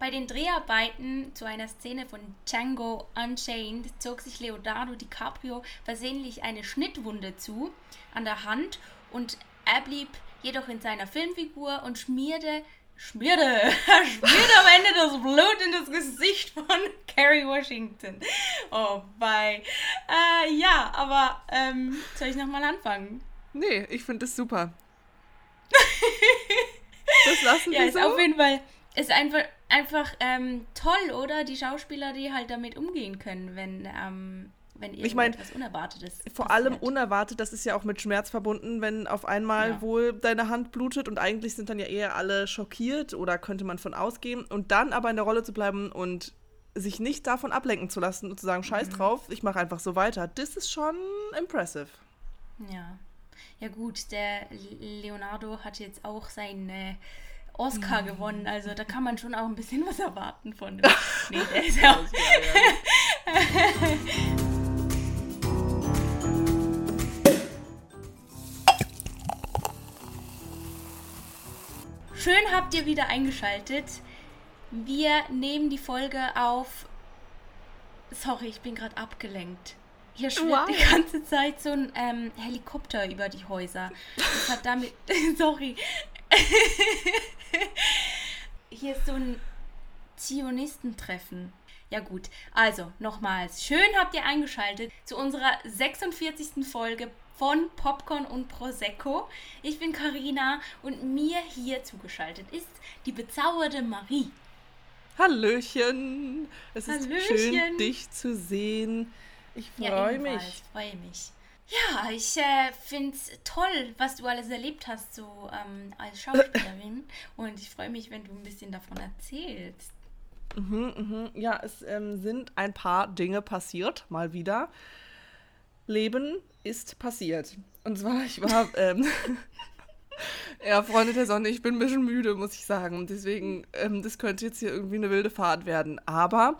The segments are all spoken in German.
Bei den Dreharbeiten zu einer Szene von Django Unchained zog sich Leonardo DiCaprio versehentlich eine Schnittwunde zu an der Hand und er blieb jedoch in seiner Filmfigur und schmierte schmierte, schmierte am Ende das Blut in das Gesicht von Kerry Washington. Oh, bye. Äh, ja, aber ähm, soll ich nochmal anfangen? Nee, ich finde das super. das lassen ja, wir ist so. auf jeden Fall ist einfach, einfach ähm, toll, oder? Die Schauspieler, die halt damit umgehen können, wenn, ähm, wenn Ich mein, Unerwartetes Vor allem passiert. unerwartet, das ist ja auch mit Schmerz verbunden, wenn auf einmal Ja. wohl deine Hand blutet und eigentlich sind dann ja eher alle schockiert oder könnte man von ausgehen und dann aber in der Rolle zu bleiben und sich nicht davon ablenken zu lassen und zu sagen, scheiß Mhm. drauf, ich mache einfach so weiter, das ist schon impressive. Ja. Ja gut, der Leonardo hat jetzt auch seinen äh, Oscar gewonnen, also da kann man schon auch ein bisschen was erwarten von dem. Nee, der ist ja Schön habt ihr wieder eingeschaltet. Wir nehmen die Folge auf. Sorry, ich bin gerade abgelenkt. Hier schwirrt Wow. die ganze Zeit so ein ähm, Helikopter über die Häuser. Das hat damit. Sorry. Hier ist so ein Zionistentreffen. Ja gut, also nochmals, schön habt ihr eingeschaltet zu unserer 46. Folge von Popcorn und Prosecco. Ich bin Karina und mir hier zugeschaltet ist die bezauberte Marie. Hallöchen, es ist Hallöchen. schön, dich zu sehen. Ich freue mich. ebenfalls, freue mich. Ja, ich äh, finde es toll, was du alles erlebt hast, so ähm, als Schauspielerin. und ich freue mich, wenn du ein bisschen davon erzählst. Mhm, mhm. Ja, es ähm, sind ein paar Dinge passiert, mal wieder. Leben ist passiert. Und zwar, ich war, ähm, ja, Freunde der Sonne, ich bin ein bisschen müde, muss ich sagen. Und deswegen, ähm, das könnte jetzt hier irgendwie eine wilde Fahrt werden. Aber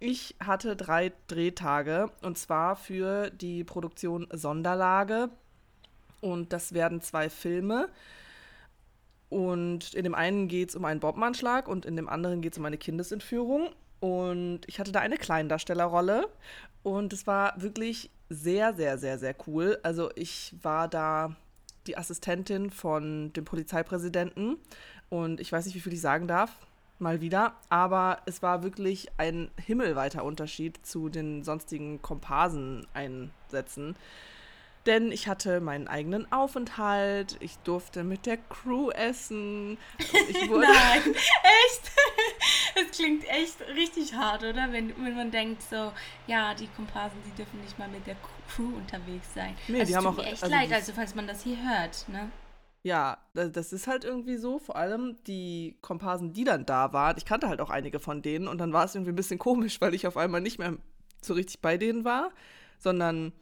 ich hatte drei Drehtage und zwar für die Produktion Sonderlage. Und das werden zwei Filme. Und in dem einen geht es um einen Bombenanschlag und in dem anderen geht es um eine Kindesentführung. Und ich hatte da eine Kleindarstellerrolle. Und es war wirklich sehr, sehr, sehr, sehr cool. Also ich war da die Assistentin von dem Polizeipräsidenten. Und ich weiß nicht, wie viel ich sagen darf. Mal wieder. Aber es war wirklich ein himmelweiter Unterschied zu den sonstigen Komparsen-Einsätzen. Denn ich hatte meinen eigenen Aufenthalt, ich durfte mit der Crew essen. Ich wurde Nein, echt? Das klingt echt richtig hart, oder? Wenn, wenn man denkt so, ja, die Komparsen, die dürfen nicht mal mit der Crew unterwegs sein. Nee, also die es haben tut auch- mir echt also leid, also falls man das hier hört, ne? Ja, da- das ist halt irgendwie so. Vor allem die Komparsen, die dann da waren. Ich kannte halt auch einige von denen und dann war es irgendwie ein bisschen komisch, weil ich auf einmal nicht mehr so richtig bei denen war, sondern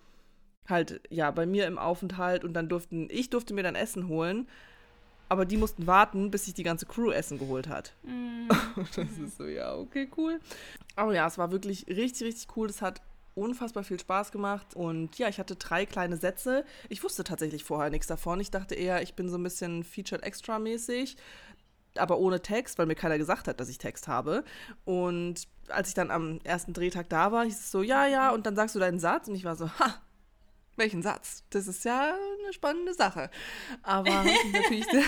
halt ja bei mir im Aufenthalt und dann durften ich durfte mir dann Essen holen, aber die mussten warten, bis sich die ganze Crew Essen geholt hat. Mm, Das ist so ja okay cool. Aber ja, es war wirklich richtig richtig cool. Es hat unfassbar viel Spaß gemacht und ja, ich hatte drei kleine Sätze. Ich wusste tatsächlich vorher nichts davon. Ich dachte eher, ich bin so ein bisschen Featured Extra mäßig, aber ohne Text, weil mir keiner gesagt hat, dass ich Text habe. Und als ich dann am ersten Drehtag da war, hieß es so, ja, ja, und dann sagst du deinen Satz und ich war so, ha, welchen Satz? Das ist ja eine spannende Sache. Aber habe mich natürlich sehr,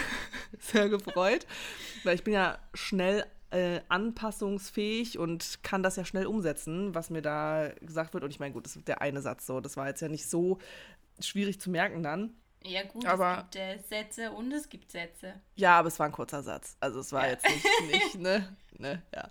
sehr gefreut, weil ich bin ja schnell äh, anpassungsfähig und kann das ja schnell umsetzen, was mir da gesagt wird. Und ich meine, gut, das ist der eine Satz so. Das war jetzt ja nicht so schwierig zu merken dann. ja gut, Aber- es gibt äh, Sätze und es gibt Sätze. Ja, aber es war ein kurzer Satz. Also es war Ja. jetzt nicht, nicht ne, ne, ja.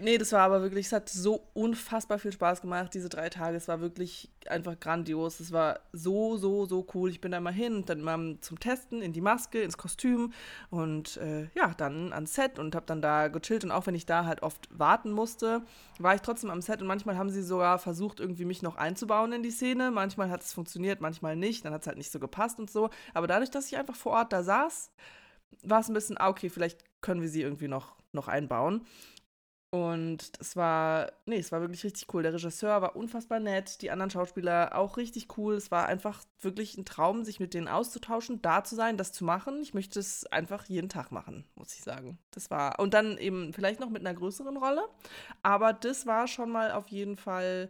Nee, das war aber wirklich, es hat so unfassbar viel Spaß gemacht, diese drei Tage. Es war wirklich einfach grandios. Es war so, so, so cool. Ich bin da mal hin und dann mal zum Testen in die Maske, ins Kostüm und äh, ja, dann ans Set und habe dann da gechillt. Und auch wenn ich da halt oft warten musste, war ich trotzdem am Set und manchmal haben sie sogar versucht, irgendwie mich noch einzubauen in die Szene. Manchmal hat es funktioniert, manchmal nicht. Dann hat es halt nicht so gepasst und so. Aber dadurch, dass ich einfach vor Ort da saß, war es ein bisschen, ah, okay, vielleicht können wir sie irgendwie noch, noch einbauen. Und es war, nee, es war wirklich richtig cool. Der Regisseur war unfassbar nett, die anderen Schauspieler auch richtig cool. Es war einfach wirklich ein Traum, sich mit denen auszutauschen, da zu sein, das zu machen. Ich möchte es einfach jeden Tag machen, muss ich sagen. Das war, und dann eben vielleicht noch mit einer größeren Rolle. Aber das war schon mal auf jeden Fall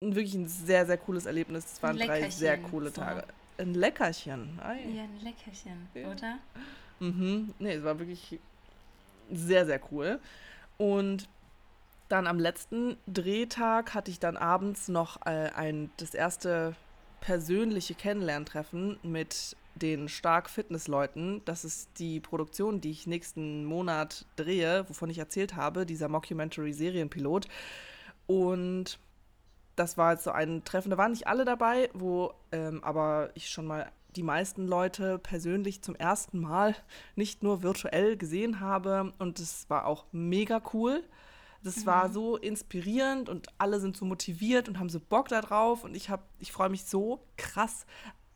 wirklich ein sehr, sehr cooles Erlebnis. Es waren drei sehr coole so. Tage. Ein Leckerchen. Ei. Ja, ein Leckerchen, ja. oder? Mhm. Nee, es war wirklich sehr, sehr cool. Und dann am letzten Drehtag hatte ich dann abends noch äh, ein, das erste persönliche Kennenlerntreffen mit den Stark Fitness-Leuten. Das ist die Produktion, die ich nächsten Monat drehe, wovon ich erzählt habe, dieser Mockumentary-Serienpilot. Und das war jetzt so ein Treffen, da waren nicht alle dabei, wo ähm, aber ich schon mal die meisten Leute persönlich zum ersten Mal, nicht nur virtuell gesehen habe. Und es war auch mega cool. Das mhm. war so inspirierend und alle sind so motiviert und haben so Bock darauf. Und ich, ich freue mich so krass,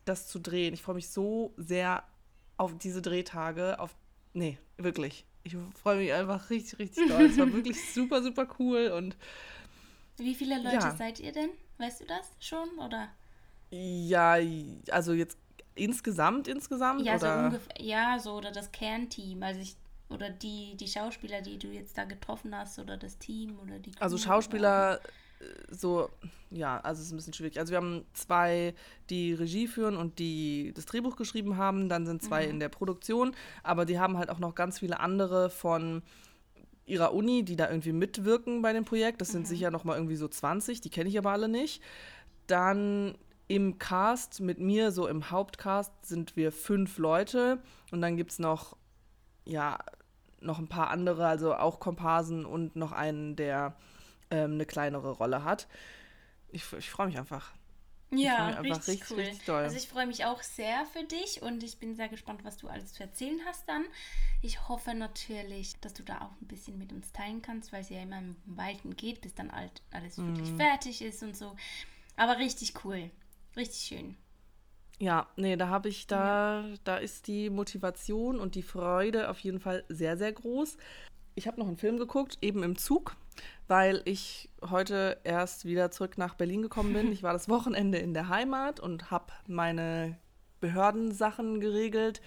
das zu drehen. Ich freue mich so sehr auf diese Drehtage. Auf, nee, wirklich. Ich freue mich einfach richtig, richtig doll. es war wirklich super, super cool. Und wie viele Leute ja. seid ihr denn? Weißt du das schon? Oder? Ja, also jetzt Insgesamt, insgesamt? Ja, oder? so ungefähr, ja, so, oder das Kernteam, also ich, oder die, die Schauspieler, die du jetzt da getroffen hast, oder das Team, oder die Crew, Also Schauspieler? Äh, so, ja, also es ist ein bisschen schwierig. Also wir haben zwei, die Regie führen und die das Drehbuch geschrieben haben, dann sind zwei mhm. in der Produktion, aber die haben halt auch noch ganz viele andere von ihrer Uni, die da irgendwie mitwirken bei dem Projekt. Das sind mhm. sicher noch mal irgendwie so 20, die kenne ich aber alle nicht. Dann im Cast mit mir, so im Hauptcast, sind wir fünf Leute und dann gibt es noch, ja, noch ein paar andere, also auch Komparsen und noch einen, der ähm, eine kleinere Rolle hat. Ich, ich freue mich einfach. Ja, richtig, richtig, cool. Richtig also ich freue mich auch sehr für dich und ich bin sehr gespannt, was du alles zu erzählen hast dann. Ich hoffe natürlich, dass du da auch ein bisschen mit uns teilen kannst, weil es ja immer im Weiten geht, bis dann alles wirklich mm. fertig ist und so. Aber richtig cool. Richtig schön. Ja, nee, da habe ich, da, ja. da ist die Motivation und die Freude auf jeden Fall sehr, sehr groß. Ich habe noch einen Film geguckt, eben im Zug, weil ich heute erst wieder zurück nach Berlin gekommen bin. Ich war das Wochenende in der Heimat und habe meine Behördensachen geregelt.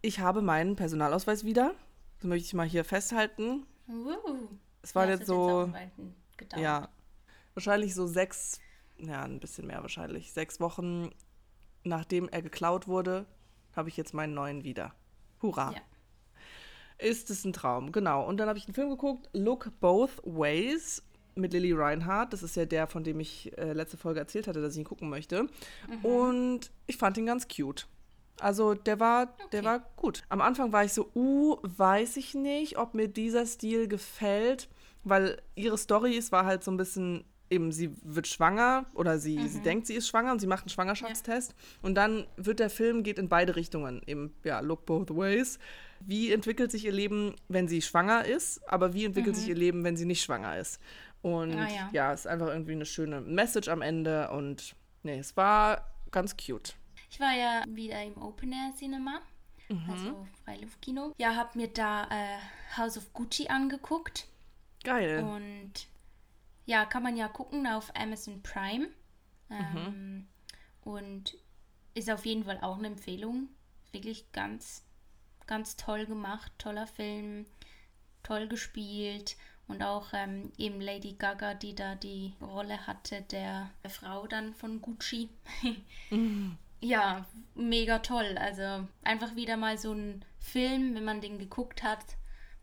Ich habe meinen Personalausweis wieder. Das möchte ich mal hier festhalten. Uh, es war ja, jetzt so. Jetzt ja, wahrscheinlich so sechs ja, ein bisschen mehr wahrscheinlich, sechs Wochen nachdem er geklaut wurde, habe ich jetzt meinen neuen wieder. Hurra. Ja. Ist es ein Traum, genau. Und dann habe ich einen Film geguckt, Look Both Ways mit Lily Reinhardt. Das ist ja der, von dem ich äh, letzte Folge erzählt hatte, dass ich ihn gucken möchte. Mhm. Und ich fand ihn ganz cute. Also der war, okay. der war gut. Am Anfang war ich so, uh, weiß ich nicht, ob mir dieser Stil gefällt, weil ihre Story ist, war halt so ein bisschen eben sie wird schwanger oder sie, mhm. sie denkt, sie ist schwanger und sie macht einen Schwangerschaftstest. Ja. Und dann wird der Film geht in beide Richtungen. Eben, ja, look both ways. Wie entwickelt sich ihr Leben, wenn sie schwanger ist, aber wie entwickelt mhm. sich ihr Leben, wenn sie nicht schwanger ist? Und ah, ja. ja, es ist einfach irgendwie eine schöne Message am Ende und nee, es war ganz cute. Ich war ja wieder im Open Air Cinema, mhm. also Freiluftkino. Ja, hab mir da äh, House of Gucci angeguckt. Geil. Und ja, kann man ja gucken auf Amazon Prime. Ähm, mhm. Und ist auf jeden Fall auch eine Empfehlung. Wirklich ganz, ganz toll gemacht, toller Film, toll gespielt. Und auch ähm, eben Lady Gaga, die da die Rolle hatte, der, der Frau dann von Gucci. mhm. Ja, mega toll. Also einfach wieder mal so ein Film, wenn man den geguckt hat,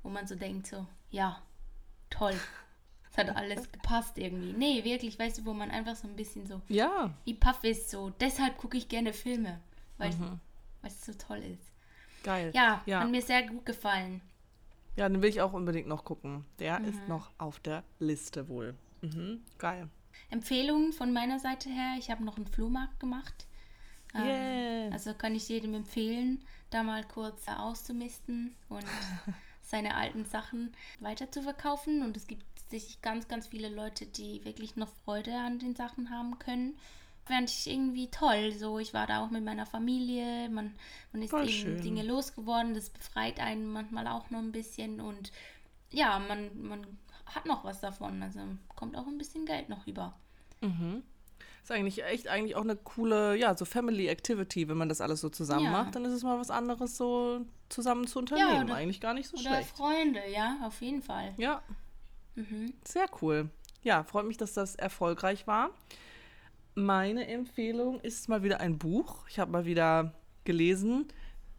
wo man so denkt, so, ja, toll. Es hat alles gepasst irgendwie. Nee, wirklich, weißt du, wo man einfach so ein bisschen so ja. wie Puff ist, so. Deshalb gucke ich gerne Filme, weil mhm. es so toll ist. Geil. Ja, ja, hat mir sehr gut gefallen. Ja, den will ich auch unbedingt noch gucken. Der mhm. ist noch auf der Liste wohl. Mhm. Geil. Empfehlungen von meiner Seite her. Ich habe noch einen Flohmarkt gemacht. Ähm, yeah. also kann ich jedem empfehlen, da mal kurz auszumisten und seine alten Sachen weiter zu verkaufen. Und es gibt tatsächlich ganz, ganz viele Leute, die wirklich noch Freude an den Sachen haben können. Fand ich irgendwie toll. So, ich war da auch mit meiner Familie. Man, man ist Voll eben schön. Dinge losgeworden. Das befreit einen manchmal auch noch ein bisschen und ja, man, man hat noch was davon. Also kommt auch ein bisschen Geld noch über. Mhm. Ist eigentlich echt eigentlich auch eine coole, ja, so Family Activity, wenn man das alles so zusammen Ja. macht, dann ist es mal was anderes, so zusammen zu unternehmen. oder- eigentlich gar nicht so Oder schlecht. Freunde, ja, auf jeden Fall. Ja, Mhm. sehr cool. Ja, freut mich, dass das erfolgreich war. Meine Empfehlung ist mal wieder ein Buch. Ich habe mal wieder gelesen.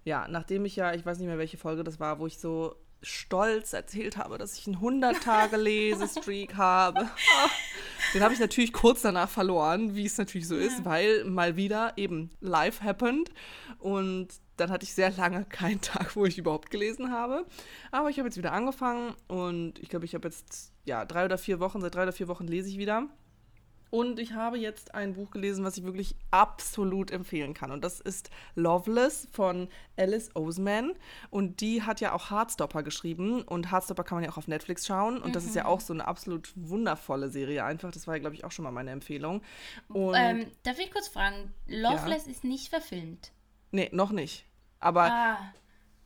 Ja, nachdem ich ja, ich weiß nicht mehr, welche Folge das war, wo ich so stolz erzählt habe, dass ich einen 100-Tage-Lesestreak habe. Den habe ich natürlich kurz danach verloren, wie es natürlich so ist, weil mal wieder eben live happened. Und dann hatte ich sehr lange keinen Tag, wo ich überhaupt gelesen habe. Aber ich habe jetzt wieder angefangen und ich glaube, ich habe jetzt ja drei oder vier Wochen, seit drei oder vier Wochen lese ich wieder. Und ich habe jetzt ein Buch gelesen, was ich wirklich absolut empfehlen kann. Und das ist Loveless von Alice Oseman. Und die hat ja auch Heartstopper geschrieben. Und Heartstopper kann man ja auch auf Netflix schauen. Und das ist ja auch so eine absolut wundervolle Serie einfach. Das war ja, glaube ich, auch schon mal meine Empfehlung. Und Ähm, darf ich kurz fragen? Loveless ist nicht verfilmt. nee, noch nicht. Aber Ah,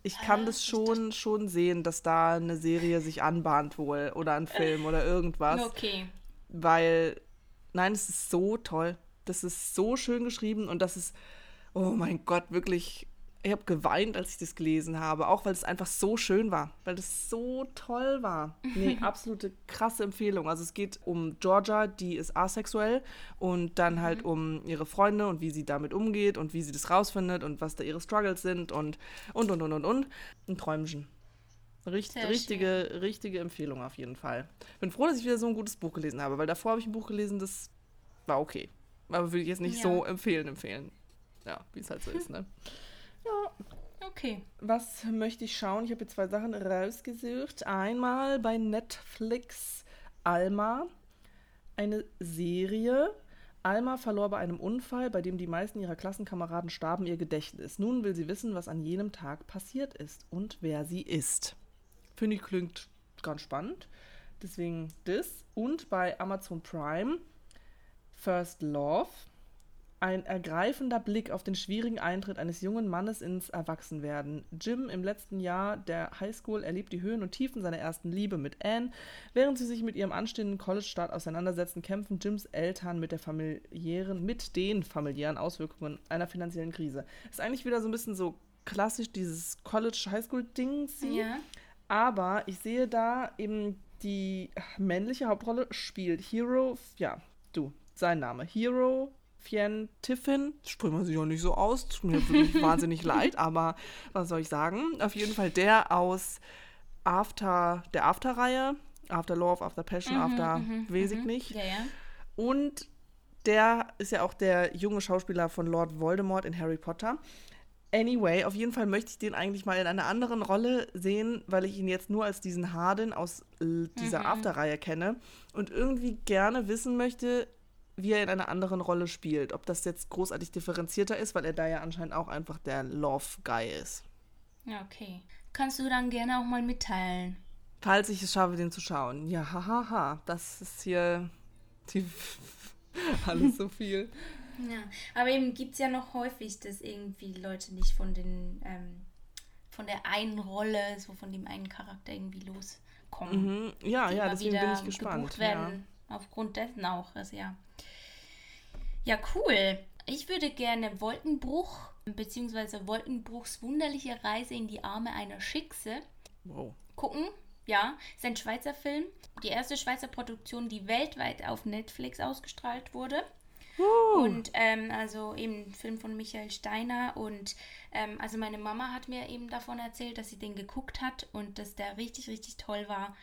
ich kann Ah, das schon, schon sehen, dass da eine Serie sich anbahnt wohl. Oder ein Film oder irgendwas. okay. weil nein, es ist so toll. Das ist so schön geschrieben und das ist, oh mein Gott, wirklich. Ich habe geweint, als ich das gelesen habe, auch weil es einfach so schön war, weil es so toll war. Nee, absolute krasse Empfehlung. Also es geht um Georgia, die ist asexuell und dann halt um ihre Freunde und wie sie damit umgeht und wie sie das rausfindet und was da ihre Struggles sind und und und und und und. Ein Träumchen. Richt, richtige, richtige Empfehlung auf jeden Fall. Bin froh, dass ich wieder so ein gutes Buch gelesen habe, weil davor habe ich ein Buch gelesen, das war okay. Aber würde ich jetzt nicht Ja. so empfehlen, empfehlen. Ja, wie es halt so ist, ne? Ja, Okay. was möchte ich schauen? Ich habe hier zwei Sachen rausgesucht. Einmal bei Netflix Alma, eine Serie. Alma verlor bei einem Unfall, bei dem die meisten ihrer Klassenkameraden starben, ihr Gedächtnis. Nun will sie wissen, was an jenem Tag passiert ist und wer sie ist. Finde ich klingt ganz spannend. Deswegen das. Und bei Amazon Prime First Love. Ein ergreifender Blick auf den schwierigen Eintritt eines jungen Mannes ins Erwachsenwerden. Jim im letzten Jahr der Highschool erlebt die Höhen und Tiefen seiner ersten Liebe mit Anne. Während sie sich mit ihrem anstehenden College-Start auseinandersetzen, kämpfen Jims Eltern mit der familiären, mit den familiären Auswirkungen einer finanziellen Krise. Ist eigentlich wieder so ein bisschen so klassisch dieses College-Highschool-Ding. Ja. Aber ich sehe da eben die männliche Hauptrolle spielt Hero, ja, du, sein Name, Hero Fien Tiffin. Spricht man sich auch nicht so aus, tut mir wirklich wahnsinnig leid, aber was soll ich sagen? Auf jeden Fall der aus After, der After-Reihe, After Love, After Passion, After weiß ich nicht. Ja, ja. Und der ist ja auch der junge Schauspieler von Lord Voldemort in Harry Potter. Anyway, auf jeden Fall möchte ich den eigentlich mal in einer anderen Rolle sehen, weil ich ihn jetzt nur als diesen Harden aus äh, dieser After-Reihe kenne und irgendwie gerne wissen möchte, wie er in einer anderen Rolle spielt. Ob das jetzt großartig differenzierter ist, weil er da ja anscheinend auch einfach der Love-Guy ist. Ja, okay. Kannst du dann gerne auch mal mitteilen. Falls ich es schaffe, den zu schauen. Ja, hahaha. Ha, ha. Das ist hier die alles so viel. Ja, aber eben gibt es ja noch häufig, dass irgendwie Leute nicht von den, ähm, von der einen Rolle, so von dem einen Charakter irgendwie loskommen. Mhm. Ja, ja, deswegen wieder bin ich gespannt. gebucht werden. Aufgrund dessen auch. Also ja. ja, cool. Ich würde gerne Wolkenbruch bzw. Wolkenbruchs wunderliche Reise in die Arme einer Schickse Ja. Wow. gucken. Ja, ist ein Schweizer Film. Die erste Schweizer Produktion, die weltweit auf Netflix ausgestrahlt wurde. Und ähm, also eben ein Film von Michael Steiner und ähm, also meine Mama hat mir eben davon erzählt, dass sie den geguckt hat und dass der richtig, richtig toll war.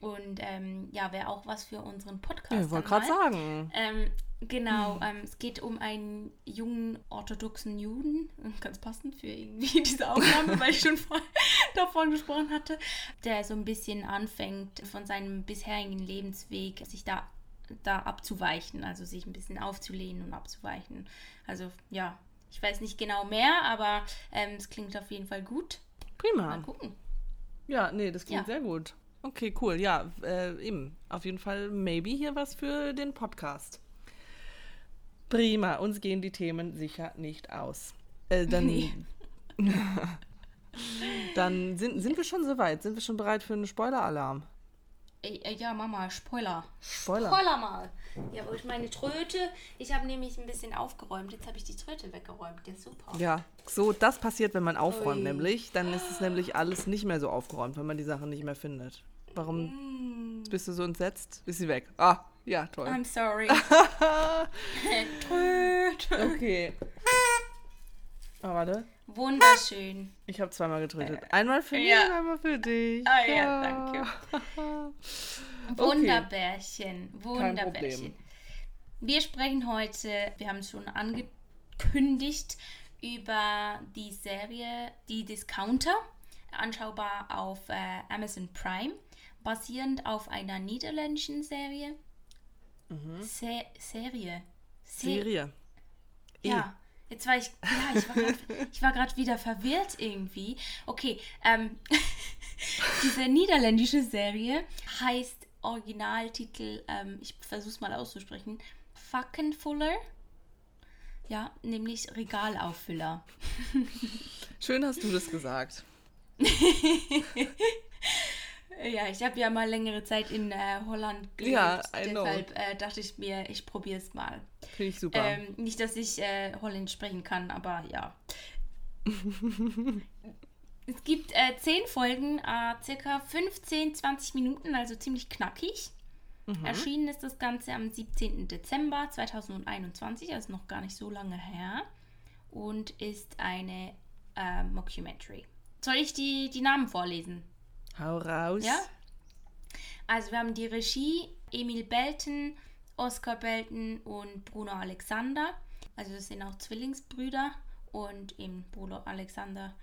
Und ähm, ja, wäre auch was für unseren Podcast. Ich wollte gerade sagen. Ähm, genau, ähm, es geht um einen jungen orthodoxen Juden, ganz passend für irgendwie diese Aufnahme, weil ich schon vor, davon gesprochen hatte, der so ein bisschen anfängt, von seinem bisherigen Lebensweg sich da, da abzuweichen, also sich ein bisschen aufzulehnen und abzuweichen. Also ja, ich weiß nicht genau mehr, aber ähm, es klingt auf jeden Fall gut. Prima. Mal gucken. Ja, nee, das klingt Ja. sehr gut. Okay, cool. Ja, äh, eben. Auf jeden Fall maybe hier was für den Podcast. Prima. Uns gehen die Themen sicher nicht aus. Äh, dann. Nee. Dann sind, sind wir schon soweit. Sind wir schon bereit für einen Spoiler-Alarm? Ey, äh, ja, Mama, Spoiler. Spoiler. Spoiler mal. Ja, wo ich meine Tröte. Ich habe nämlich ein bisschen aufgeräumt. Jetzt habe ich die Tröte weggeräumt. Ja, super. Ja, so das passiert, wenn man aufräumt, Ui. nämlich. Dann ist es nämlich alles nicht mehr so aufgeräumt, wenn man die Sachen nicht mehr findet. Warum Mm, bist du so entsetzt? Ist sie weg? Ah, ja, toll. I'm sorry. Tröte. Okay. Oh, warte. Wunderschön. Ich habe zweimal getrötet. Einmal für mich ja. und einmal für dich. Ah, ja, danke. Okay. Wunderbärchen. Wunderbärchen. Wir sprechen heute, wir haben es schon angekündigt, über die Serie Die Discounter, anschaubar auf äh, Amazon Prime, basierend auf einer niederländischen Serie. Se Serie. Se Serie. E. Ja. Jetzt war ich, ja, ich war gerade wieder verwirrt irgendwie. Okay, ähm, diese niederländische Serie heißt Originaltitel, ähm, ich versuch's mal auszusprechen, Fackenfuller. Ja, nämlich Regalauffüller. Schön hast du das gesagt. Ja, ich habe ja mal längere Zeit in äh, Holland gelebt. Ja, I know. Deshalb äh, dachte ich mir, ich probiere es mal. Finde ich super. Ähm, nicht, dass ich äh, Holländisch sprechen kann, aber ja. es gibt äh, zehn Folgen, äh, circa 15, 20 Minuten, also ziemlich knackig. Erschienen ist das Ganze am 17. Dezember 2021, also noch gar nicht so lange her. Und ist eine äh, Mockumentary. Soll ich die, die Namen vorlesen? Hau raus. Ja? Also wir haben die Regie Emil Belten, Oskar Belten und Bruno Alexander. Also das sind auch Zwillingsbrüder und eben Bruno Alexander,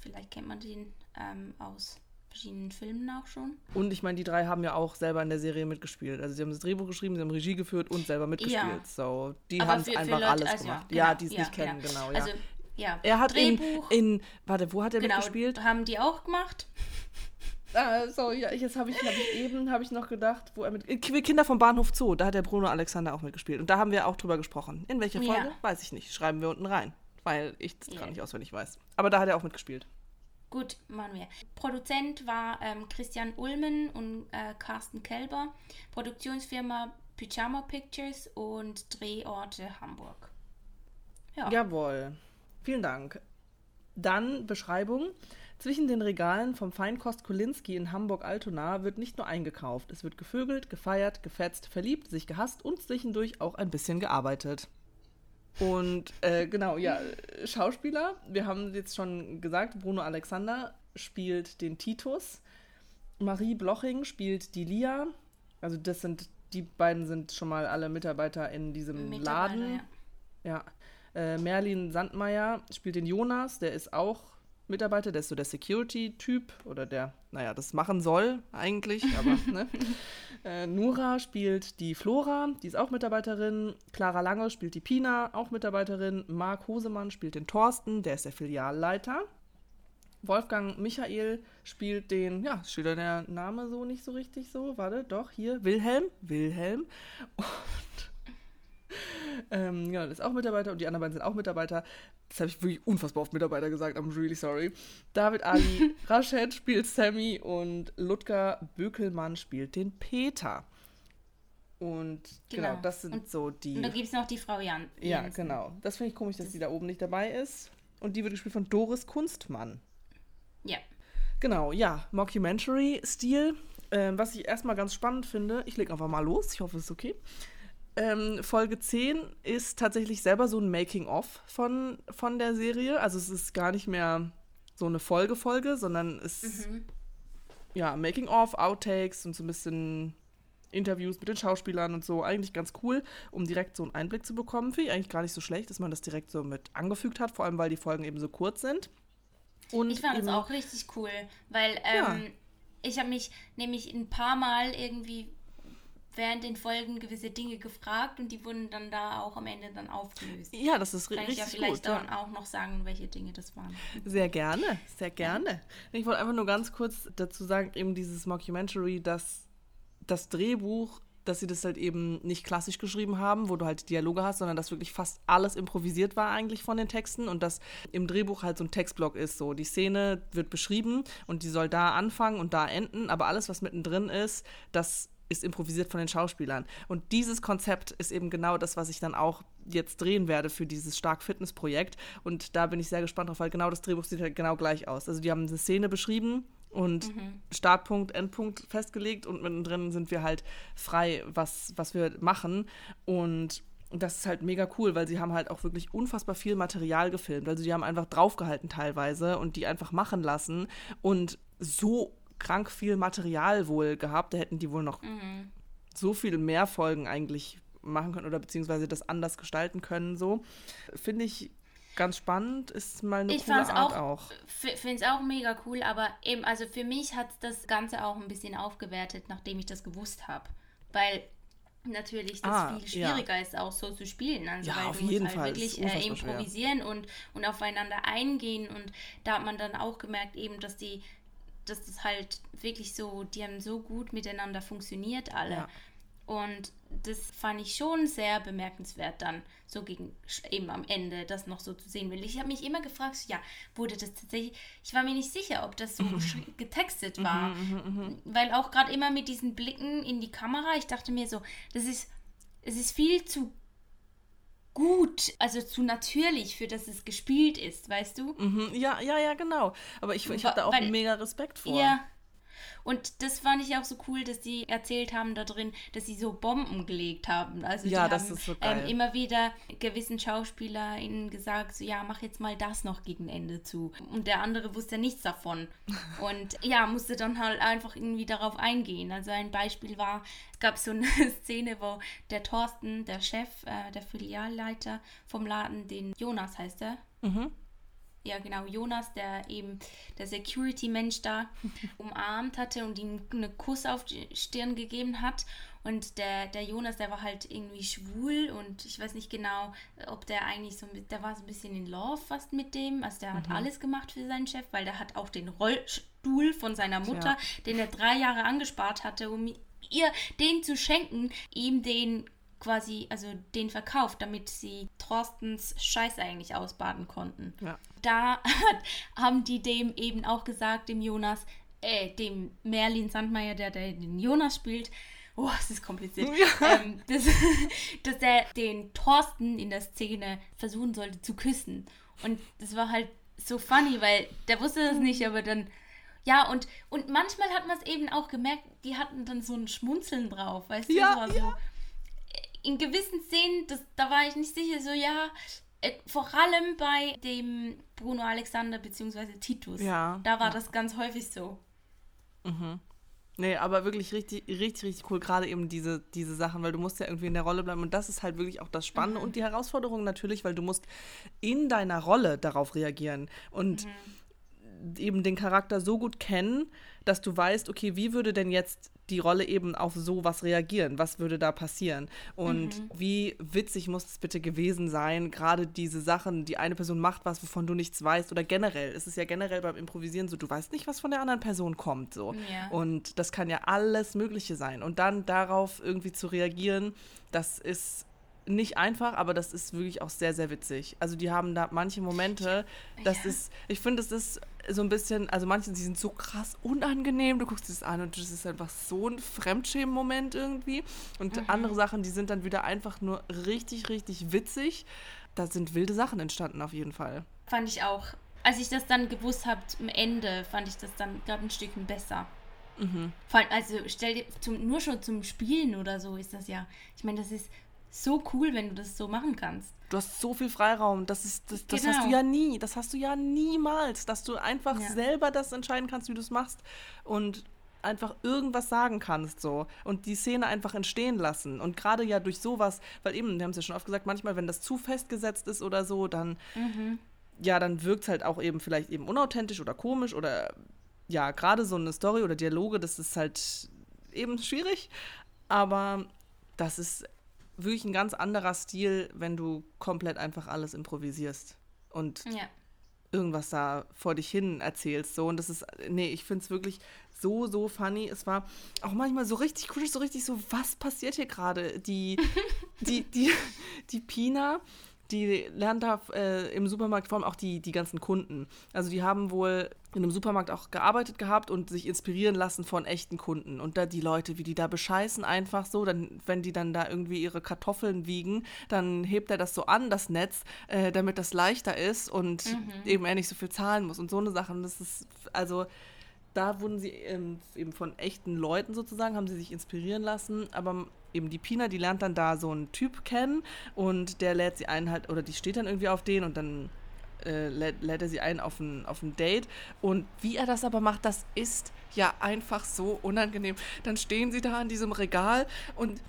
vielleicht kennt man den ähm, aus verschiedenen Filmen auch schon. Und ich meine, die drei haben ja auch selber in der Serie mitgespielt. Also sie haben das Drehbuch geschrieben, sie haben Regie geführt und selber mitgespielt. Ja. So, die haben es einfach Leute- alles also ja, gemacht. genau, ja, die es ja, nicht kennen, ja. genau. Ja. Also ja, er hat in, Drehbuch, in, warte, wo hat er genau, mitgespielt? haben die auch gemacht. Ah, so, ja, jetzt habe ich, hab ich eben, habe ich noch gedacht, wo er mit, in Kinder vom Bahnhof Zoo, da hat der Bruno Alexander auch mitgespielt. Und da haben wir auch drüber gesprochen. In welcher Ja. Folge? Weiß ich nicht. Schreiben wir unten rein. Weil ich es Ja. gar nicht auswendig weiß. Aber da hat er auch mitgespielt. Gut, machen wir. Produzent war ähm, Christian Ulmen und äh, Carsten Kelber. Produktionsfirma Pyjama Pictures und Drehorte Hamburg. Ja. Jawohl. Vielen Dank. Dann Beschreibung. Zwischen den Regalen vom Feinkost Kolinski in Hamburg-Altona wird nicht nur eingekauft. Es wird gevögelt, gefeiert, gefetzt, verliebt, sich gehasst und zwischendurch auch ein bisschen gearbeitet. Und äh, genau, ja, Schauspieler. Wir haben jetzt schon gesagt, Bruno Alexander spielt den Titus. Marie Bloching spielt die Lia. Also das sind, die beiden sind schon mal alle Mitarbeiter in diesem Mitarbeiter, Laden. ja. Ja. Äh, Merlin Sandmeier spielt den Jonas, der ist auch Mitarbeiter, der ist so der Security-Typ oder der, naja, das machen soll eigentlich, aber ne. Äh, Nura spielt die Flora, die ist auch Mitarbeiterin. Clara Lange spielt die Pina, auch Mitarbeiterin. Marc Hosemann spielt den Thorsten, der ist der Filialleiter. Wolfgang Michael spielt den, ja, steht der Name so nicht so richtig so, warte, doch, hier, Wilhelm, Wilhelm. Und ähm, ja, das ist auch Mitarbeiter und die anderen beiden sind auch Mitarbeiter. Das habe ich wirklich unfassbar oft Mitarbeiter gesagt, I'm really sorry. David Ali Raschet spielt Sammy und Ludger Bökelmann spielt den Peter. Und genau, Genau. das sind Und- so die. Und da gibt es noch die Frau Jan. Ja, Jensen. genau. Das finde ich komisch, dass die da oben nicht dabei ist. Und die wird gespielt von Doris Kunstmann. Ja. Genau, ja, Mockumentary-Stil. Ähm, was ich erstmal ganz spannend finde, ich lege einfach mal los, ich hoffe, es ist okay. Ähm, Folge 10 ist tatsächlich selber so ein Making-of von, von der Serie. Also es ist gar nicht mehr so eine Folge-Folge, sondern es ist Mhm. ja Making-of, Outtakes und so ein bisschen Interviews mit den Schauspielern und so. Eigentlich ganz cool, um direkt so einen Einblick zu bekommen. Finde ich eigentlich gar nicht so schlecht, dass man das direkt so mit angefügt hat, vor allem weil die Folgen eben so kurz sind. Und Ich fand es auch richtig cool, weil Ja. ähm, ich habe mich nämlich ein paar Mal irgendwie während den Folgen gewisse Dinge gefragt und die wurden dann da auch am Ende dann aufgelöst. Ja, das ist ri- Kann ich ja richtig vielleicht gut. Ja. dann auch noch sagen, welche Dinge das waren. Sehr gerne, sehr gerne. Ich wollte einfach nur ganz kurz dazu sagen, eben dieses Mockumentary, dass das Drehbuch dass sie das halt eben nicht klassisch geschrieben haben, wo du halt Dialoge hast, sondern dass wirklich fast alles improvisiert war eigentlich von den Texten und dass im Drehbuch halt so ein Textblock ist. So, die Szene wird beschrieben und die soll da anfangen und da enden, aber alles, was mittendrin ist, das ist improvisiert von den Schauspielern. Und dieses Konzept ist eben genau das, was ich dann auch jetzt drehen werde für dieses Stark Fitness Projekt. Und da bin ich sehr gespannt drauf, weil genau das Drehbuch sieht halt genau gleich aus. Also die haben eine Szene beschrieben und mhm. Startpunkt, Endpunkt festgelegt und mittendrin sind wir halt frei, was, was wir machen. Und das ist halt mega cool, weil sie haben halt auch wirklich unfassbar viel Material gefilmt. Also die haben einfach draufgehalten teilweise und die einfach machen lassen und so krank viel Material wohl gehabt. Da hätten die wohl noch mhm. so viel mehr Folgen eigentlich machen können oder beziehungsweise das anders gestalten können. So finde ich ganz spannend, ist mal eine ich coole Art auch. auch. Finde es auch mega cool, aber eben, also für mich hat das Ganze auch ein bisschen aufgewertet, nachdem ich das gewusst habe. Weil natürlich das ah, viel schwieriger ja. ist, auch so zu spielen. Also, ja, weil auf du jeden musst Fall. halt wirklich äh, improvisieren und, und aufeinander eingehen. Und da hat man dann auch gemerkt, eben, dass die, dass das halt wirklich so, die haben so gut miteinander funktioniert, alle. Ja. Und das fand ich schon sehr bemerkenswert dann, so gegen eben am Ende, das noch so zu sehen. Weil ich habe mich immer gefragt, ja, wurde das tatsächlich, ich war mir nicht sicher, ob das so getextet mhm, war. Mhm, mhm, weil auch gerade immer mit diesen Blicken in die Kamera, ich dachte mir so, das ist, es ist viel zu gut, also zu natürlich, für das es gespielt ist, weißt du? Ja, ja, ja, genau. Aber ich, ich habe da auch weil, mega Respekt vor. Ja, und das fand ich auch so cool, dass die erzählt haben da drin, dass sie so Bomben gelegt haben. Also ja, die das haben ist so geil. Ähm, immer wieder gewissen SchauspielerInnen gesagt, so ja, mach jetzt mal das noch gegen Ende zu. Und der andere wusste nichts davon. Und ja, musste dann halt einfach irgendwie darauf eingehen. Also ein Beispiel war, es gab so eine Szene, wo der Thorsten, der Chef, äh, der Filialleiter vom Laden, den Jonas heißt er, mhm ja genau, Jonas, der eben der Security-Mensch da umarmt hatte und ihm einen Kuss auf die Stirn gegeben hat. Und der, der Jonas, der war halt irgendwie schwul und ich weiß nicht genau, ob der eigentlich so, der war so ein bisschen in Love fast mit dem. Also der hat mhm. alles gemacht für seinen Chef, weil der hat auch den Rollstuhl von seiner Mutter, ja. den er drei Jahre angespart hatte, um ihr den zu schenken, ihm den quasi, also den verkauft, damit sie Thorstens Scheiß eigentlich ausbaden konnten. Ja. Da haben die dem eben auch gesagt, dem Jonas, äh, dem Merlin Sandmeier, der, der den Jonas spielt, oh, es ist kompliziert, ja. ähm, dass, dass er den Thorsten in der Szene versuchen sollte zu küssen. Und das war halt so funny, weil der wusste das nicht, aber dann ja, und, und manchmal hat man es eben auch gemerkt, die hatten dann so ein Schmunzeln drauf, weißt du? Ja, so, ja in gewissen Szenen, das, da war ich nicht sicher, so ja, äh, vor allem bei dem Bruno Alexander bzw. Titus. Ja. Da war ja. das ganz häufig so. Mhm. Nee, aber wirklich richtig, richtig, richtig cool. Gerade eben diese, diese Sachen, weil du musst ja irgendwie in der Rolle bleiben. Und das ist halt wirklich auch das Spannende mhm. und die Herausforderung natürlich, weil du musst in deiner Rolle darauf reagieren. Und mhm. Eben den Charakter so gut kennen, dass du weißt, okay, wie würde denn jetzt die Rolle eben auf sowas reagieren? Was würde da passieren? Und mhm. wie witzig muss es bitte gewesen sein, gerade diese Sachen, die eine Person macht was, wovon du nichts weißt oder generell, es ist ja generell beim Improvisieren so, du weißt nicht, was von der anderen Person kommt so. Ja. Und das kann ja alles Mögliche sein. Und dann darauf irgendwie zu reagieren, das ist nicht einfach, aber das ist wirklich auch sehr, sehr witzig. Also die haben da manche Momente, das ja. ist, ich finde, es ist so ein bisschen, also manche, die sind so krass unangenehm, du guckst es an und das ist einfach so ein Fremdschämen-Moment irgendwie. Und mhm. andere Sachen, die sind dann wieder einfach nur richtig, richtig witzig. Da sind wilde Sachen entstanden auf jeden Fall. Fand ich auch. Als ich das dann gewusst habe, am Ende, fand ich das dann, glaube ein Stückchen besser. Mhm. Also stell dir, zum, nur schon zum Spielen oder so ist das ja. Ich meine, das ist so cool, wenn du das so machen kannst. Du hast so viel Freiraum. Das, ist, das, das genau. hast du ja nie. Das hast du ja niemals. Dass du einfach ja. selber das entscheiden kannst, wie du es machst. Und einfach irgendwas sagen kannst so und die Szene einfach entstehen lassen und gerade ja durch sowas, weil eben, wir haben es ja schon oft gesagt, manchmal, wenn das zu festgesetzt ist oder so, dann mhm. ja, dann wirkt es halt auch eben vielleicht eben unauthentisch oder komisch oder ja, gerade so eine Story oder Dialoge, das ist halt eben schwierig, aber das ist wirklich ein ganz anderer Stil, wenn du komplett einfach alles improvisierst. Und ja. irgendwas da vor dich hin erzählst. So. Und das ist, nee, ich finde es wirklich so, so funny. Es war auch manchmal so richtig cool, so richtig so, was passiert hier gerade? Die, die, die, die Pina die lernt da äh, im Supermarkt vor allem auch die, die ganzen Kunden. Also die haben wohl in einem Supermarkt auch gearbeitet gehabt und sich inspirieren lassen von echten Kunden. Und da die Leute, wie die da bescheißen, einfach so, dann, wenn die dann da irgendwie ihre Kartoffeln wiegen, dann hebt er das so an, das Netz, äh, damit das leichter ist und mhm. eben er nicht so viel zahlen muss und so eine Sache. Und das ist, also da wurden sie ähm, eben von echten Leuten sozusagen, haben sie sich inspirieren lassen, aber eben die Pina, die lernt dann da so einen Typ kennen und der lädt sie ein halt, oder die steht dann irgendwie auf den und dann äh, lädt, lädt, er sie ein auf ein, auf ein Date. Und wie er das aber macht, das ist ja einfach so unangenehm. Dann stehen sie da an diesem Regal und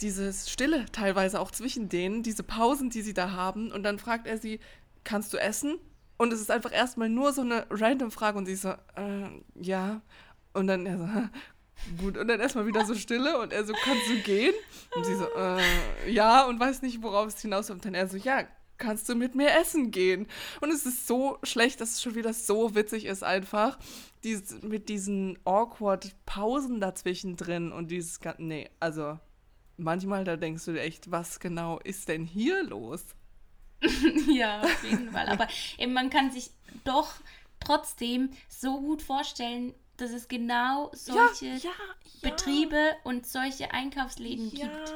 dieses Stille teilweise auch zwischen denen, diese Pausen, die sie da haben. Und dann fragt er sie, kannst du essen? Und es ist einfach erstmal nur so eine random Frage und sie so, äh, ja. Und dann er so, Gut, und dann erstmal wieder so Stille und er so, kannst du gehen? Und sie so, äh, ja, und weiß nicht, worauf es hinaus Und dann er so, ja, kannst du mit mir essen gehen? Und es ist so schlecht, dass es schon wieder so witzig ist einfach. Dies, mit diesen awkward Pausen dazwischen drin und dieses, nee, also manchmal da denkst du dir echt, was genau ist denn hier los? ja, auf jeden Fall. Aber eben, man kann sich doch trotzdem so gut vorstellen, dass es genau solche ja, ja, ja. Betriebe und solche Einkaufsläden gibt.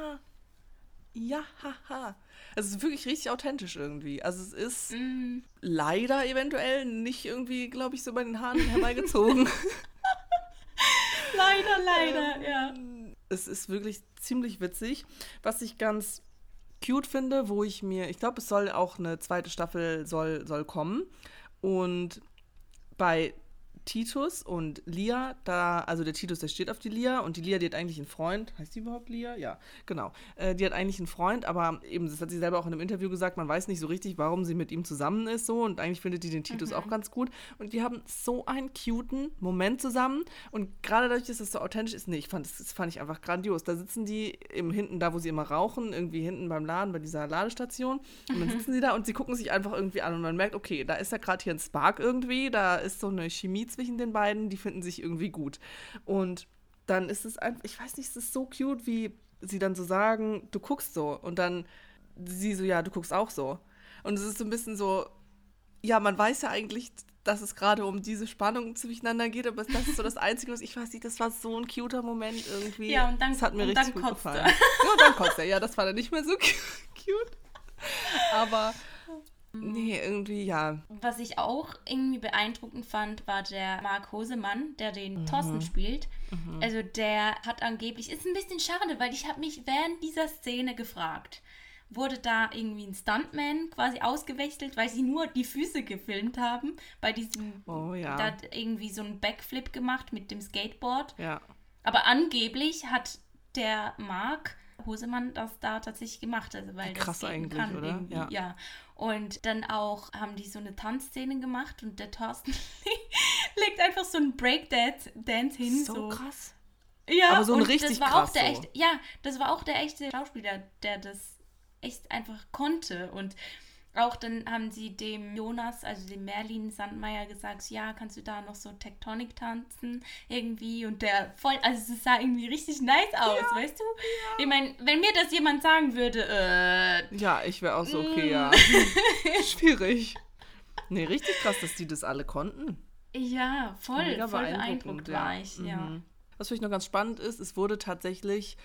Ja, haha. Es ist wirklich richtig authentisch irgendwie. Also es ist mm. leider eventuell nicht irgendwie, glaube ich, so bei den Haaren herbeigezogen. leider, leider, ähm, ja. Es ist wirklich ziemlich witzig. Was ich ganz cute finde, wo ich mir, ich glaube, es soll auch eine zweite Staffel soll, soll kommen. Und bei Titus und Lia, da, also der Titus, der steht auf die Lia und die Lia, die hat eigentlich einen Freund. Heißt die überhaupt Lia? Ja, genau. Äh, die hat eigentlich einen Freund, aber eben, das hat sie selber auch in einem Interview gesagt, man weiß nicht so richtig, warum sie mit ihm zusammen ist so und eigentlich findet die den Titus mhm. auch ganz gut. Und die haben so einen cuten Moment zusammen und gerade dadurch, dass das so authentisch ist, nee, ich fand, das, das fand ich einfach grandios. Da sitzen die im hinten, da wo sie immer rauchen, irgendwie hinten beim Laden, bei dieser Ladestation und dann mhm. sitzen sie da und sie gucken sich einfach irgendwie an und man merkt, okay, da ist ja gerade hier ein Spark irgendwie, da ist so eine Chemie zwischen den beiden, die finden sich irgendwie gut. Und dann ist es einfach, ich weiß nicht, es ist so cute, wie sie dann so sagen, du guckst so. Und dann sie so, ja, du guckst auch so. Und es ist so ein bisschen so, ja, man weiß ja eigentlich, dass es gerade um diese Spannung zwischeneinander geht, aber das ist so das Einzige, was ich weiß nicht, das war so ein cuter Moment irgendwie. Ja, und dann, das hat mir richtig gut gefallen. Ja, und dann kotzt er. Ja, das war dann nicht mehr so cute. Aber Nee, irgendwie ja. Was ich auch irgendwie beeindruckend fand, war der Marc Hosemann, der den mhm. Thorsten spielt. Mhm. Also der hat angeblich, ist ein bisschen schade, weil ich habe mich während dieser Szene gefragt, wurde da irgendwie ein Stuntman quasi ausgewechselt, weil sie nur die Füße gefilmt haben. Bei diesem, oh, ja. da hat irgendwie so einen Backflip gemacht mit dem Skateboard. Ja. Aber angeblich hat der Marc Hosemann das da tatsächlich gemacht. Also weil Krass das eigentlich, kann oder? Ja. ja. Und dann auch haben die so eine Tanzszene gemacht und der Thorsten legt einfach so einen Breakdance hin. So, so. krass. Ja, aber so ein und richtig das war krass auch der so. echte, ja, das war auch der echte Schauspieler, der das echt einfach konnte und auch dann haben sie dem Jonas, also dem Merlin Sandmeier gesagt, ja, kannst du da noch so Tektonik tanzen irgendwie und der voll, also es sah irgendwie richtig nice aus, ja, weißt du? Ja. Ich meine, wenn mir das jemand sagen würde, äh, Ja, ich wäre auch so, okay, ja. Schwierig. Nee, richtig krass, dass die das alle konnten. Ja, voll, Mega voll beeindruckt ja. war ich, ja. Mhm. Was vielleicht noch ganz spannend ist, es wurde tatsächlich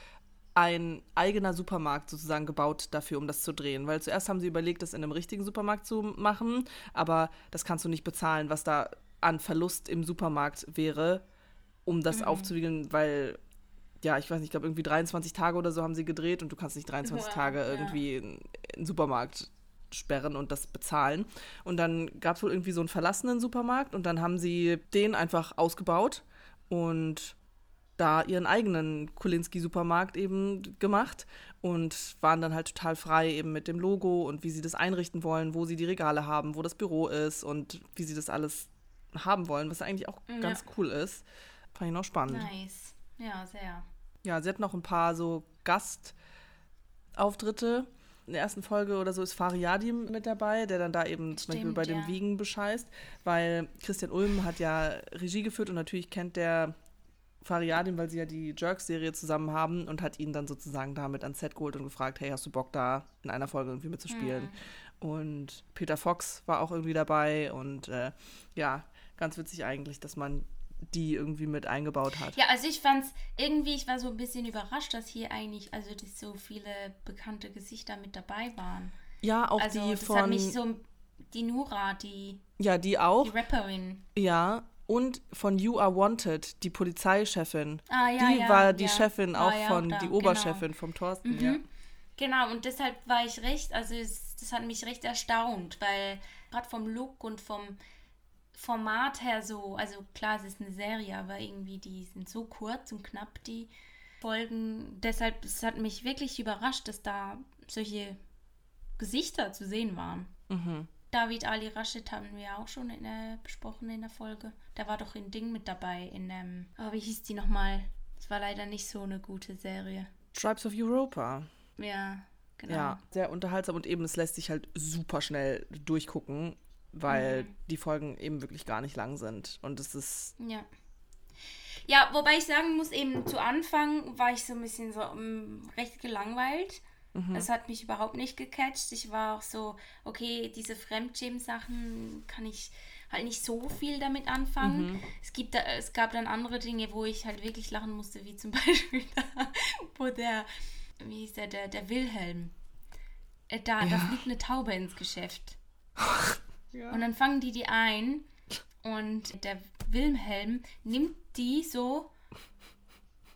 ein eigener Supermarkt sozusagen gebaut dafür, um das zu drehen. Weil zuerst haben sie überlegt, das in einem richtigen Supermarkt zu machen, aber das kannst du nicht bezahlen, was da an Verlust im Supermarkt wäre, um das mhm. aufzuwiegeln, weil, ja, ich weiß nicht, ich glaube irgendwie 23 Tage oder so haben sie gedreht und du kannst nicht 23 ja, Tage irgendwie ja. in Supermarkt sperren und das bezahlen. Und dann gab es wohl irgendwie so einen verlassenen Supermarkt und dann haben sie den einfach ausgebaut und da ihren eigenen Kulinski-Supermarkt eben gemacht und waren dann halt total frei eben mit dem Logo und wie sie das einrichten wollen, wo sie die Regale haben, wo das Büro ist und wie sie das alles haben wollen, was eigentlich auch ja. ganz cool ist. Fand ich noch spannend. Nice. Ja, sehr. Ja, sie hat noch ein paar so Gastauftritte. in der ersten Folge oder so ist Fariadim mit dabei, der dann da eben zum Beispiel bei dem ja. Wiegen bescheißt, weil Christian Ulm hat ja Regie geführt und natürlich kennt der Fariadim, weil sie ja die Jerks-Serie zusammen haben und hat ihn dann sozusagen damit ans Set geholt und gefragt, hey, hast du Bock da in einer Folge irgendwie mitzuspielen? Mhm. Und Peter Fox war auch irgendwie dabei und äh, ja, ganz witzig eigentlich, dass man die irgendwie mit eingebaut hat. Ja, also ich fand's irgendwie, ich war so ein bisschen überrascht, dass hier eigentlich, also dass so viele bekannte Gesichter mit dabei waren. Ja, auch also die das von hat mich so, die Nura, die, Ja, die auch. die Rapperin. Ja, und von You Are Wanted, die Polizeichefin. Ah, ja, die ja, war die ja. Chefin War auch ja von, da, die genau. Oberchefin vom Thorsten, Mhm. ja. Genau, und deshalb war ich recht, also es, das hat mich recht erstaunt, weil gerade vom Look und vom Format her so, also klar, es ist eine Serie, aber irgendwie die sind so kurz und knapp, die Folgen. Deshalb, es hat mich wirklich überrascht, dass da solche Gesichter zu sehen waren. Mhm. David Ali Rashid haben wir auch schon in, äh, besprochen in der Folge. Der war doch in Ding mit dabei, in, ähm, oh, wie hieß die nochmal? Es war leider nicht so eine gute Serie. Tribes of Europa. Ja, genau. Ja, sehr unterhaltsam und eben, es lässt sich halt super schnell durchgucken, weil Mhm. die Folgen eben wirklich gar nicht lang sind. Und es ist, Ja. Ja, wobei ich sagen muss, eben zu Anfang war ich so ein bisschen so um, recht gelangweilt. Es hat mich überhaupt nicht gecatcht. Ich war auch so, okay, diese Fremdschämen-Sachen kann ich halt nicht so viel damit anfangen. Es, gibt da, es gab dann andere Dinge, wo ich halt wirklich lachen musste, wie zum Beispiel da, wo der, wie hieß der, der, der Wilhelm. Äh, Da, da Ja. fliegt eine Taube ins Geschäft. Ja. Und dann fangen die die ein und der Wilhelm nimmt die so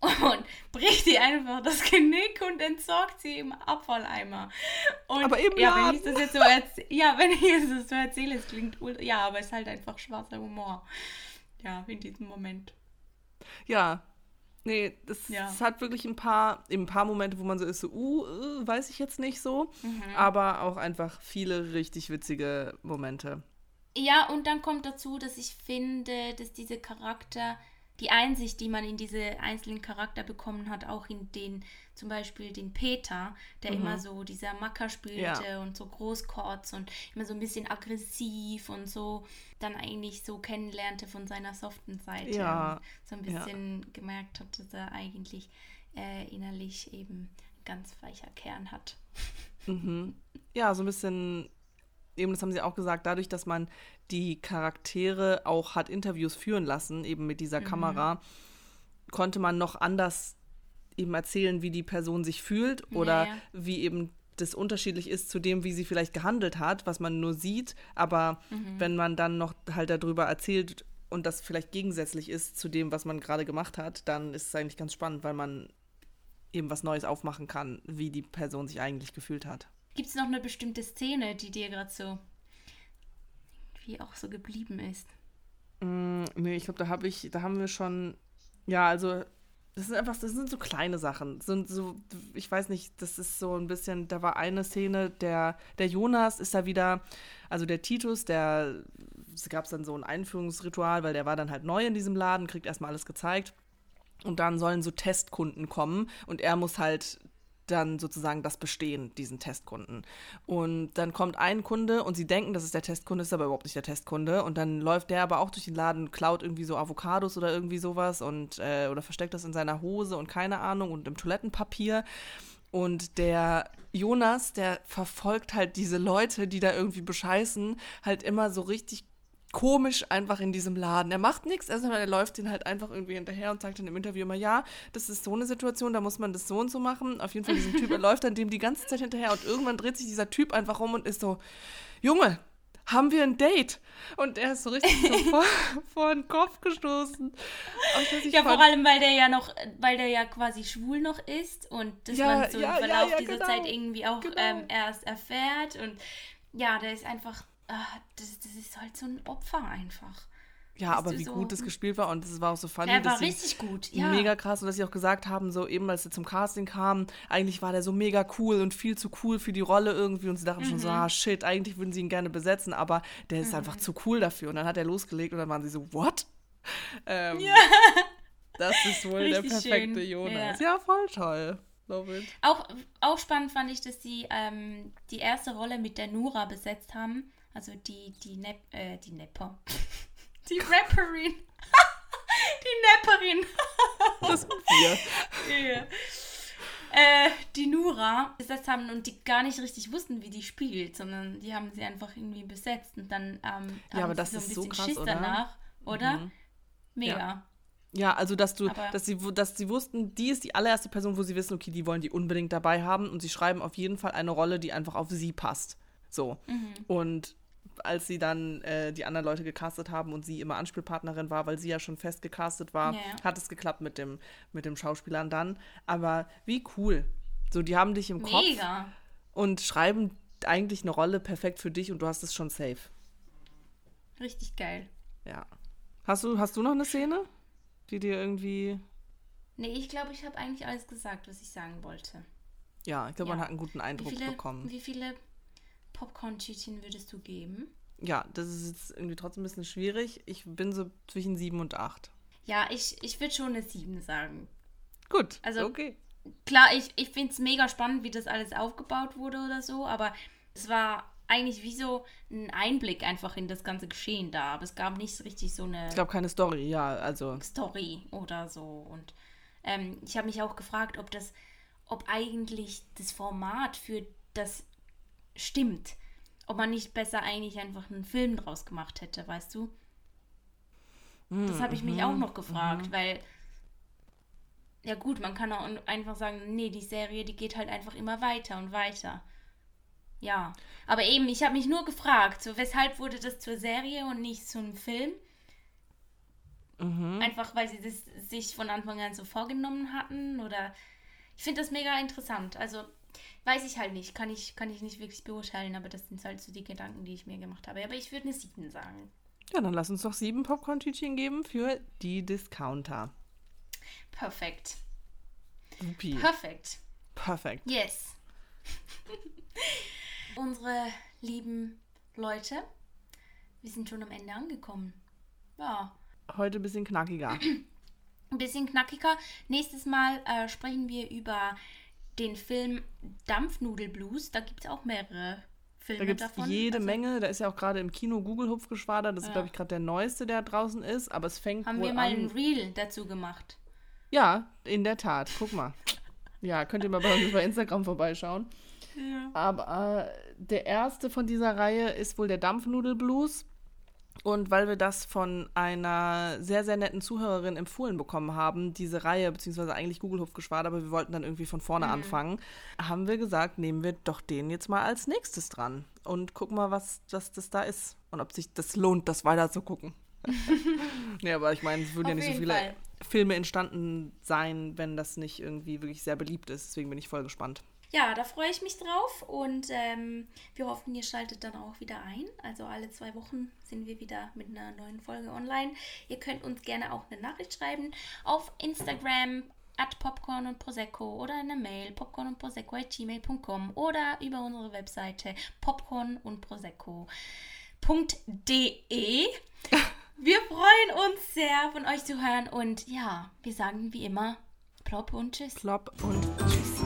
und bricht die einfach das Genick und entsorgt sie im Abfalleimer. Und Aber im ja, wenn ich das jetzt so erzähle, ja, wenn ich es das so erzähle, es klingt ja, aber es ist halt einfach schwarzer Humor. Ja, in diesem Moment. ja. Nee, das, Ja. es hat wirklich ein paar, eben ein paar Momente, wo man so ist, so, uh, äh, weiß ich jetzt nicht so. Mhm. Aber auch einfach viele richtig witzige Momente. Ja, und dann kommt dazu, dass ich finde, dass diese Charakter, die Einsicht, die man in diese einzelnen Charakter bekommen hat, auch in den, zum Beispiel den Peter, der immer so dieser Macker spielte Ja. und so Großkotz und immer so ein bisschen aggressiv und so, dann eigentlich so kennenlernte von seiner soften Seite. Ja, Und so ein ja. bisschen gemerkt hat, dass er eigentlich äh, innerlich eben ganz weicher Kern hat. Mhm. Ja, so ein bisschen, eben das haben sie auch gesagt, dadurch, dass man die Charaktere auch hat Interviews führen lassen, eben mit dieser Kamera, konnte man noch anders eben erzählen, wie die Person sich fühlt oder ja. wie eben das unterschiedlich ist zu dem, wie sie vielleicht gehandelt hat, was man nur sieht, aber wenn man dann noch halt darüber erzählt und das vielleicht gegensätzlich ist zu dem, was man gerade gemacht hat, dann ist es eigentlich ganz spannend, weil man eben was Neues aufmachen kann, wie die Person sich eigentlich gefühlt hat. Gibt es noch eine bestimmte Szene, die dir gerade so wie auch so geblieben ist? Mm, nee, ich glaube, da habe ich, da haben wir schon, ja, also das sind einfach, das sind so kleine Sachen. Sind so, ich weiß nicht, das ist so ein bisschen, da war eine Szene, der, der Jonas ist da wieder, also der Titus, der, es gab dann so ein Einführungsritual, weil der war dann halt neu in diesem Laden, kriegt erstmal alles gezeigt. Und dann sollen so Testkunden kommen und er muss halt dann sozusagen das bestehen, diesen Testkunden. Und dann kommt ein Kunde und sie denken, dass es der Testkunde ist, aber überhaupt nicht der Testkunde. Und dann läuft der aber auch durch den Laden, klaut irgendwie so Avocados oder irgendwie sowas und äh, oder versteckt das in seiner Hose und keine Ahnung und im Toilettenpapier. Und der Jonas, der verfolgt halt diese Leute, die da irgendwie bescheißen, halt immer so richtig komisch einfach in diesem Laden. Er macht nichts, also er läuft den halt einfach irgendwie hinterher und sagt dann im Interview immer, ja, das ist so eine Situation, da muss man das so und so machen. Auf jeden Fall diesen Typ, er läuft dann dem die ganze Zeit hinterher und irgendwann dreht sich dieser Typ einfach um und ist so, Junge, haben wir ein Date? Und er ist so richtig so vor, vor den Kopf gestoßen. Ja, vor allem, weil der ja noch, weil der ja quasi schwul noch ist und das Ja, man so ja, im Verlauf ja, dieser genau, Zeit irgendwie auch genau. ähm, erst erfährt und ja, der ist einfach, das, das ist halt so ein Opfer einfach. Ja, aber wie so- gut das gespielt war und es war auch so funny, Der war dass sie richtig gut, ja. mega krass und dass sie auch gesagt haben, so eben als sie zum Casting kamen, eigentlich war der so mega cool und viel zu cool für die Rolle irgendwie und sie dachten schon so, Mhm. ah shit, eigentlich würden sie ihn gerne besetzen, aber der ist einfach zu cool dafür und dann hat er losgelegt und dann waren sie so, what? Ähm, Das ist wohl der perfekte schön, Jonas. Ja. voll toll. Auch, auch spannend fand ich, dass sie ähm, die erste Rolle mit der Nura besetzt haben. Also die, die, Nep äh, die Nepper. Die Rapperin. die Nepperin. Das sind wir. Ja. Äh, die Nura besetzt haben und die gar nicht richtig wussten, wie die spielt, sondern die haben sie einfach irgendwie besetzt und dann ähm, haben Ja, aber sie das so ein ist so bisschen krass, Schiss oder? danach, oder? Mhm. Mega. Ja, also dass du, Aber- dass sie, dass sie wussten, die ist die allererste Person, wo sie wissen, okay, die wollen die unbedingt dabei haben und sie schreiben auf jeden Fall eine Rolle, die einfach auf sie passt. So. Mhm. Und als sie dann äh, die anderen Leute gecastet haben und sie immer Anspielpartnerin war, weil sie ja schon fest gecastet war, ja. hat es geklappt mit dem, mit dem Schauspielern dann. Aber wie cool. So, die haben dich im Kopf Mega. und schreiben eigentlich eine Rolle perfekt für dich und du hast es schon safe. Richtig geil. Ja. Hast du, hast du noch eine Szene, die dir irgendwie. Nee, ich glaube, ich habe eigentlich alles gesagt, was ich sagen wollte. Ja, ich glaube, Ja. man hat einen guten Wie Eindruck viele, bekommen. wie viele Popcorn-Tütchen würdest du geben? Ja, das ist jetzt irgendwie trotzdem ein bisschen schwierig. Ich bin so zwischen sieben und acht. Ja, ich, ich würde schon eine 7 sagen. Gut, Also- okay. Klar, ich, ich finde es mega spannend, wie das alles aufgebaut wurde oder so, aber es war eigentlich wie so ein Einblick einfach in das ganze Geschehen da. Aber es gab nicht so richtig so eine Es gab keine Story, ja, also. Story oder so. Und ähm, ich habe mich auch gefragt, ob das, ob eigentlich das Format für das stimmt. Ob man nicht besser eigentlich einfach einen Film draus gemacht hätte, weißt du? Das habe ich mich auch noch gefragt, weil ja gut, man kann auch einfach sagen, nee, die Serie, die geht halt einfach immer weiter und weiter. Ja, aber eben, ich habe mich nur gefragt, so weshalb wurde das zur Serie und nicht zu einem Film? Einfach weil sie das sich von Anfang an so vorgenommen hatten oder ich finde das mega interessant. Also weiß ich halt nicht, kann ich, kann ich nicht wirklich beurteilen, aber das sind halt so die Gedanken, die ich mir gemacht habe. Aber ich würde eine 7 sagen. Ja, dann lass uns doch sieben Popcorn-Tütchen geben für die Discounter. Perfekt. Supi. Perfekt. Perfekt. Yes. Unsere lieben Leute, wir sind schon am Ende angekommen. Ja, Heute ein bisschen knackiger. ein bisschen knackiger. Nächstes Mal äh, sprechen wir über den Film Dampfnudelblues. Da gibt es auch mehrere Filme Da gibt es davon. jede Also Menge. Da ist ja auch gerade im Kino Google Hupfgeschwader. Das ist, Ja. glaube ich, gerade der neueste, der draußen ist. Aber es fängt Haben wohl wir mal an. ein Reel dazu gemacht. Ja, in der Tat. Guck mal. Ja, könnt ihr mal bei uns bei Instagram vorbeischauen. Aber äh, der erste von dieser Reihe ist wohl der Dampfnudelblues. Und weil wir das von einer sehr, sehr netten Zuhörerin empfohlen bekommen haben, diese Reihe, beziehungsweise eigentlich Google Hupfgeschwader, aber wir wollten dann irgendwie von vorne anfangen, haben wir gesagt, nehmen wir doch den jetzt mal als nächstes dran und gucken mal, was, was das da ist und ob sich das lohnt, das weiter zu gucken. nee, aber ich meine, es würden ja Auf nicht so viele Fall. Filme entstanden sein, wenn das nicht irgendwie wirklich sehr beliebt ist. Deswegen bin ich voll gespannt. Ja, da freue ich mich drauf und ähm, wir hoffen, ihr schaltet dann auch wieder ein. Also alle zwei Wochen sind wir wieder mit einer neuen Folge online. Ihr könnt uns gerne auch eine Nachricht schreiben auf Instagram at Popcorn und Prosecco oder eine Mail popcorn und Prosecco at gmail.com oder über unsere Webseite popcorn und Prosecco.de. Wir freuen uns sehr, von euch zu hören und ja, wir sagen wie immer, plopp und tschüss. Klopp und tschüss.